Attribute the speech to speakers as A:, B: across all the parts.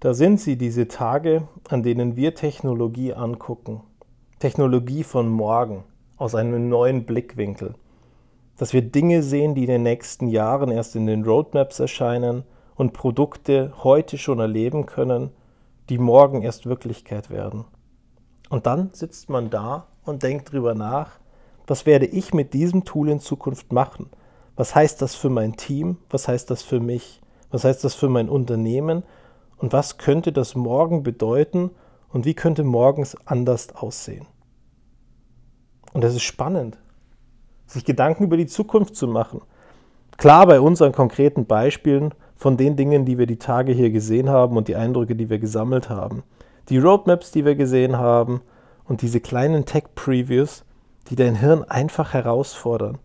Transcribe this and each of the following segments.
A: Da sind sie, diese Tage, an denen wir Technologie angucken. Technologie von morgen, aus einem neuen Blickwinkel. Dass wir Dinge sehen, die in den nächsten Jahren erst in den Roadmaps erscheinen und Produkte heute schon erleben können, die morgen erst Wirklichkeit werden. Und dann sitzt man da und denkt drüber nach, was werde ich mit diesem Tool in Zukunft machen? Was heißt das für mein Team? Was heißt das für mich? Was heißt das für mein Unternehmen? Und was könnte das morgen bedeuten und wie könnte morgens anders aussehen. Und das ist spannend, sich Gedanken über die Zukunft zu machen. Klar, bei unseren konkreten Beispielen von den Dingen, die wir die Tage hier gesehen haben und die Eindrücke, die wir gesammelt haben. Die Roadmaps, die wir gesehen haben und diese kleinen Tech-Previews, die dein Hirn einfach herausfordern,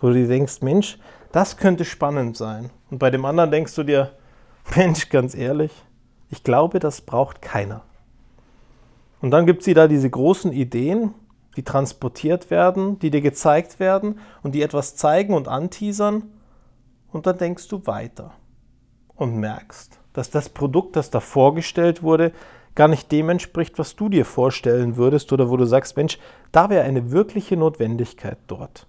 A: wo du dir denkst, Mensch, das könnte spannend sein. Und bei dem anderen denkst du dir, Mensch, ganz ehrlich, ich glaube, das braucht keiner. Und dann gibt es da diese großen Ideen, die transportiert werden, die dir gezeigt werden und die etwas zeigen und anteasern. Und dann denkst du weiter und merkst, dass das Produkt, das da vorgestellt wurde, gar nicht dem entspricht, was du dir vorstellen würdest oder wo du sagst, Mensch, da wäre eine wirkliche Notwendigkeit dort.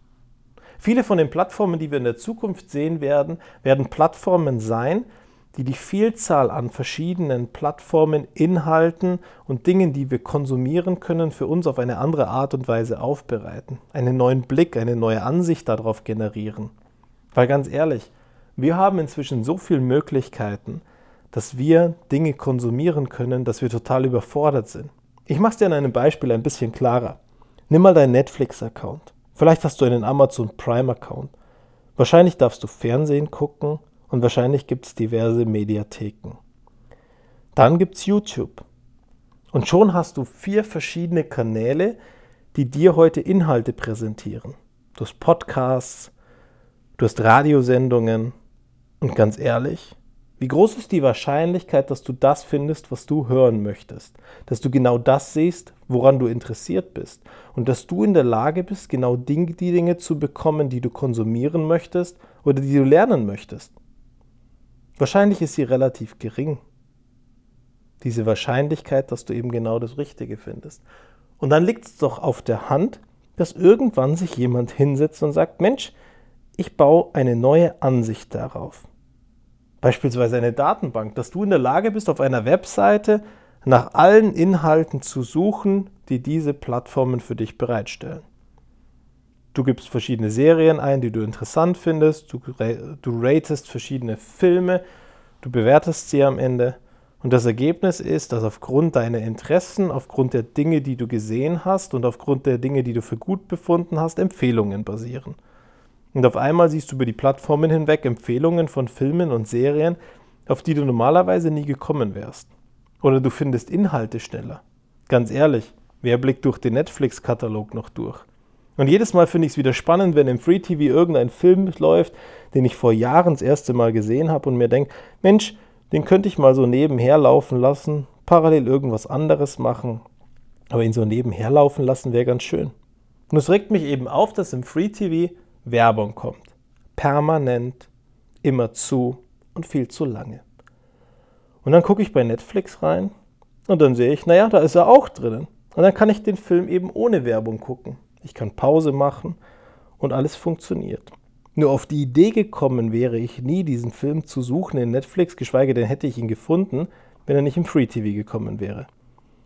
A: Viele von den Plattformen, die wir in der Zukunft sehen werden, werden Plattformen sein, die die Vielzahl an verschiedenen Plattformen, Inhalten und Dingen, die wir konsumieren können, für uns auf eine andere Art und Weise aufbereiten, einen neuen Blick, eine neue Ansicht darauf generieren. Weil ganz ehrlich, wir haben inzwischen so viele Möglichkeiten, dass wir Dinge konsumieren können, dass wir total überfordert sind. Ich mache es dir an einem Beispiel ein bisschen klarer. Nimm mal deinen Netflix-Account. Vielleicht hast du einen Amazon Prime-Account. Wahrscheinlich darfst du Fernsehen gucken, und wahrscheinlich gibt es diverse Mediatheken. Dann gibt es YouTube. Und schon hast du vier verschiedene Kanäle, die dir heute Inhalte präsentieren. Du hast Podcasts, du hast Radiosendungen und ganz ehrlich, wie groß ist die Wahrscheinlichkeit, dass du das findest, was du hören möchtest? Dass du genau das siehst, woran du interessiert bist? Und dass du in der Lage bist, genau die Dinge zu bekommen, die du konsumieren möchtest oder die du lernen möchtest? Wahrscheinlich ist sie relativ gering. Diese Wahrscheinlichkeit, dass du eben genau das Richtige findest. Und dann liegt es doch auf der Hand, dass irgendwann sich jemand hinsetzt und sagt, Mensch, ich baue eine neue Ansicht darauf. Beispielsweise eine Datenbank, dass du in der Lage bist, auf einer Webseite nach allen Inhalten zu suchen, die diese Plattformen für dich bereitstellen. Du gibst verschiedene Serien ein, die du interessant findest. Du, du ratest verschiedene Filme. Du bewertest sie am Ende. Und das Ergebnis ist, dass aufgrund deiner Interessen, aufgrund der Dinge, die du gesehen hast und aufgrund der Dinge, die du für gut befunden hast, Empfehlungen basieren. Und auf einmal siehst du über die Plattformen hinweg Empfehlungen von Filmen und Serien, auf die du normalerweise nie gekommen wärst. Oder du findest Inhalte schneller. Ganz ehrlich, wer blickt durch den Netflix-Katalog noch durch? Und jedes Mal finde ich es wieder spannend, wenn im Free TV irgendein Film läuft, den ich vor Jahren das erste Mal gesehen habe und mir denke, Mensch, den könnte ich mal so nebenher laufen lassen, parallel irgendwas anderes machen, aber ihn so nebenher laufen lassen wäre ganz schön. Und es regt mich eben auf, dass im Free TV Werbung kommt. Permanent, immer zu und viel zu lange. Und dann gucke ich bei Netflix rein und dann sehe ich, naja, da ist er auch drinnen. Und dann kann ich den Film eben ohne Werbung gucken ich kann Pause machen und alles funktioniert. Nur auf die Idee gekommen wäre ich nie, diesen Film zu suchen in Netflix, geschweige denn hätte ich ihn gefunden, wenn er nicht im Free TV gekommen wäre.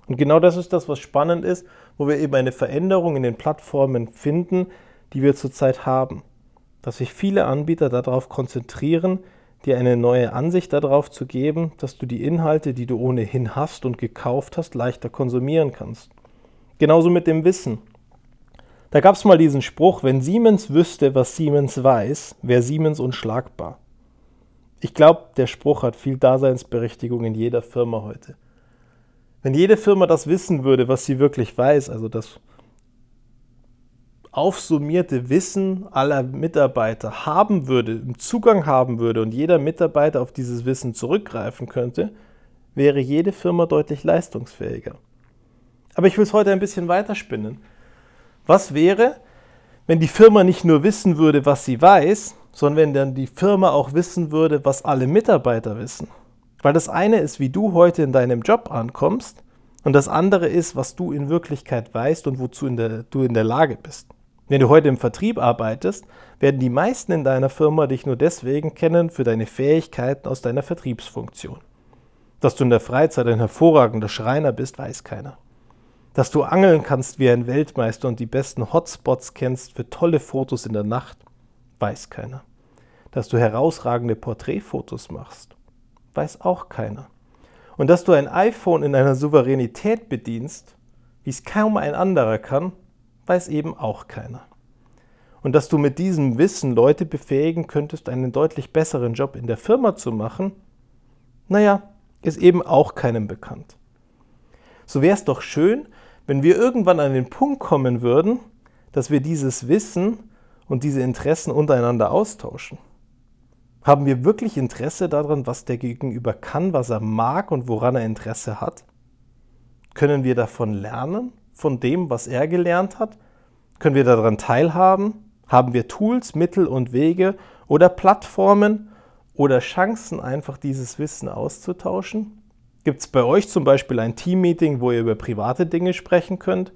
A: Und genau das ist das, was spannend ist, wo wir eben eine Veränderung in den Plattformen finden, die wir zurzeit haben. Dass sich viele Anbieter darauf konzentrieren, dir eine neue Ansicht darauf zu geben, dass du die Inhalte, die du ohnehin hast und gekauft hast, leichter konsumieren kannst. Genauso mit dem Wissen. Da gab es mal diesen Spruch, wenn Siemens wüsste, was Siemens weiß, wäre Siemens unschlagbar. Ich glaube, der Spruch hat viel Daseinsberechtigung in jeder Firma heute. Wenn jede Firma das wissen würde, was sie wirklich weiß, also das aufsummierte Wissen aller Mitarbeiter haben würde, Zugang haben würde und jeder Mitarbeiter auf dieses Wissen zurückgreifen könnte, wäre jede Firma deutlich leistungsfähiger. Aber ich will es heute ein bisschen weiterspinnen. Was wäre, wenn die Firma nicht nur wissen würde, was sie weiß, sondern wenn dann die Firma auch wissen würde, was alle Mitarbeiter wissen? Weil das eine ist, wie du heute in deinem Job ankommst und das andere ist, was du in Wirklichkeit weißt und wozu in der, du in der Lage bist. Wenn du heute im Vertrieb arbeitest, werden die meisten in deiner Firma dich nur deswegen kennen für deine Fähigkeiten aus deiner Vertriebsfunktion. Dass du in der Freizeit ein hervorragender Schreiner bist, weiß keiner. Dass du angeln kannst wie ein Weltmeister und die besten Hotspots kennst für tolle Fotos in der Nacht, weiß keiner. Dass du herausragende Porträtfotos machst, weiß auch keiner. Und dass du ein iPhone in einer Souveränität bedienst, wie es kaum ein anderer kann, weiß eben auch keiner. Und dass du mit diesem Wissen Leute befähigen könntest, einen deutlich besseren Job in der Firma zu machen, naja, ist eben auch keinem bekannt. So wäre es doch schön, wenn wir irgendwann an den Punkt kommen würden, dass wir dieses Wissen und diese Interessen untereinander austauschen. Haben wir wirklich Interesse daran, was der Gegenüber kann, was er mag und woran er Interesse hat? Können wir davon lernen, von dem, was er gelernt hat? Können wir daran teilhaben? Haben wir Tools, Mittel und Wege oder Plattformen oder Chancen, einfach dieses Wissen auszutauschen? Gibt es bei euch zum Beispiel ein Teammeeting, wo ihr über private Dinge sprechen könnt?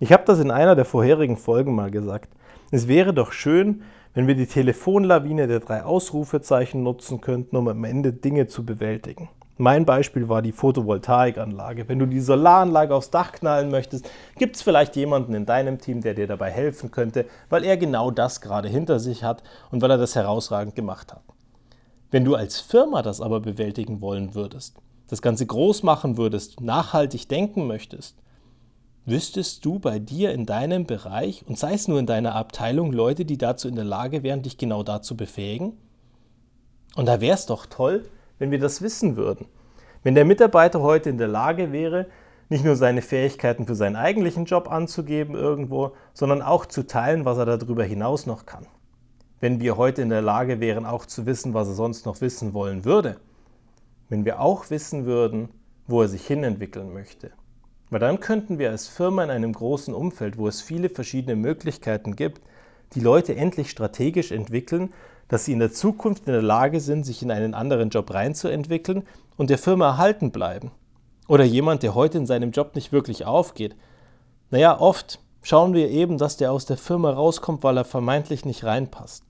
A: Ich habe das in einer der vorherigen Folgen mal gesagt. Es wäre doch schön, wenn wir die Telefonlawine der drei Ausrufezeichen nutzen könnten, um am Ende Dinge zu bewältigen. Mein Beispiel war die Photovoltaikanlage. Wenn du die Solaranlage aufs Dach knallen möchtest, gibt es vielleicht jemanden in deinem Team, der dir dabei helfen könnte, weil er genau das gerade hinter sich hat und weil er das herausragend gemacht hat. Wenn du als Firma das aber bewältigen wollen würdest, das Ganze groß machen würdest, nachhaltig denken möchtest, Wüsstest du bei dir in deinem Bereich und sei es nur in deiner Abteilung Leute, die dazu in der Lage wären, dich genau dazu befähigen? Und da wäre es doch toll, wenn wir das wissen würden. Wenn der Mitarbeiter heute in der Lage wäre, nicht nur seine Fähigkeiten für seinen eigentlichen Job anzugeben irgendwo, sondern auch zu teilen, was er darüber hinaus noch kann. Wenn wir heute in der Lage wären, auch zu wissen, was er sonst noch wissen wollen würde. Wenn wir auch wissen würden, wo er sich hinentwickeln möchte. Weil dann könnten wir als Firma in einem großen Umfeld, wo es viele verschiedene Möglichkeiten gibt, die Leute endlich strategisch entwickeln, dass sie in der Zukunft in der Lage sind, sich in einen anderen Job reinzuentwickeln und der Firma erhalten bleiben. Oder jemand, der heute in seinem Job nicht wirklich aufgeht. Naja, oft schauen wir eben, dass der aus der Firma rauskommt, weil er vermeintlich nicht reinpasst.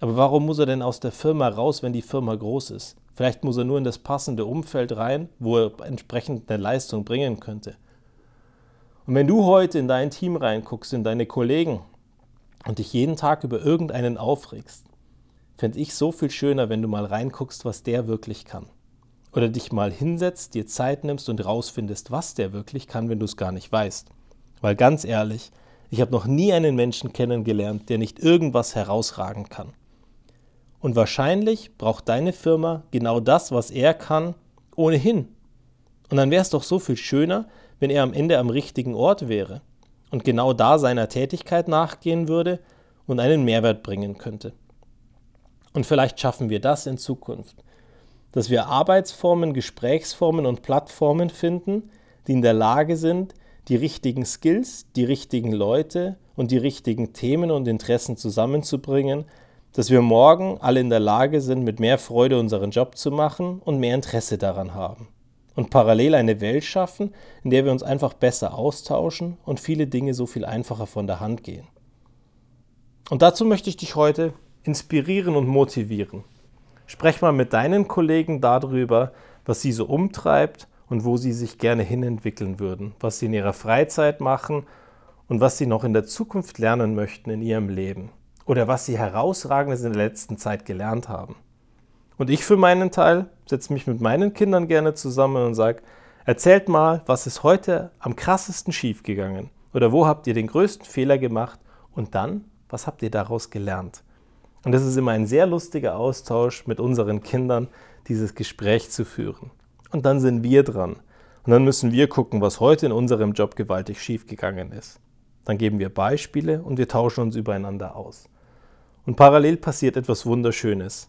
A: Aber warum muss er denn aus der Firma raus, wenn die Firma groß ist? Vielleicht muss er nur in das passende Umfeld rein, wo er entsprechend eine Leistung bringen könnte. Und wenn du heute in dein Team reinguckst, in deine Kollegen und dich jeden Tag über irgendeinen aufregst, fände ich so viel schöner, wenn du mal reinguckst, was der wirklich kann. Oder dich mal hinsetzt, dir Zeit nimmst und rausfindest, was der wirklich kann, wenn du es gar nicht weißt. Weil ganz ehrlich, ich habe noch nie einen Menschen kennengelernt, der nicht irgendwas herausragen kann. Und wahrscheinlich braucht deine Firma genau das, was er kann, ohnehin. Und dann wäre es doch so viel schöner, wenn er am Ende am richtigen Ort wäre und genau da seiner Tätigkeit nachgehen würde und einen Mehrwert bringen könnte. Und vielleicht schaffen wir das in Zukunft, dass wir Arbeitsformen, Gesprächsformen und Plattformen finden, die in der Lage sind, die richtigen Skills, die richtigen Leute und die richtigen Themen und Interessen zusammenzubringen, dass wir morgen alle in der Lage sind, mit mehr Freude unseren Job zu machen und mehr Interesse daran haben und parallel eine Welt schaffen, in der wir uns einfach besser austauschen und viele Dinge so viel einfacher von der Hand gehen. Und dazu möchte ich dich heute inspirieren und motivieren. Sprech mal mit deinen Kollegen darüber, was sie so umtreibt und wo sie sich gerne hinentwickeln würden, was sie in ihrer Freizeit machen und was sie noch in der Zukunft lernen möchten in ihrem Leben oder was sie herausragendes in der letzten Zeit gelernt haben. Und ich für meinen Teil setze mich mit meinen Kindern gerne zusammen und sage, erzählt mal, was ist heute am krassesten schiefgegangen? Oder wo habt ihr den größten Fehler gemacht? Und dann, was habt ihr daraus gelernt? Und das ist immer ein sehr lustiger Austausch mit unseren Kindern, dieses Gespräch zu führen. Und dann sind wir dran. Und dann müssen wir gucken, was heute in unserem Job gewaltig schiefgegangen ist. Dann geben wir Beispiele und wir tauschen uns übereinander aus. Und parallel passiert etwas Wunderschönes.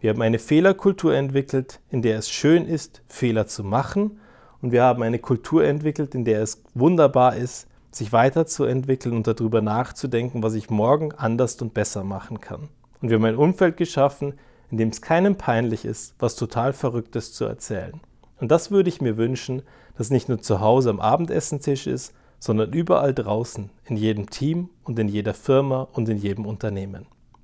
A: Wir haben eine Fehlerkultur entwickelt, in der es schön ist, Fehler zu machen. Und wir haben eine Kultur entwickelt, in der es wunderbar ist, sich weiterzuentwickeln und darüber nachzudenken, was ich morgen anders und besser machen kann. Und wir haben ein Umfeld geschaffen, in dem es keinem peinlich ist, was total Verrücktes zu erzählen. Und das würde ich mir wünschen, dass nicht nur zu Hause am Abendessentisch ist, sondern überall draußen, in jedem Team und in jeder Firma und in jedem Unternehmen.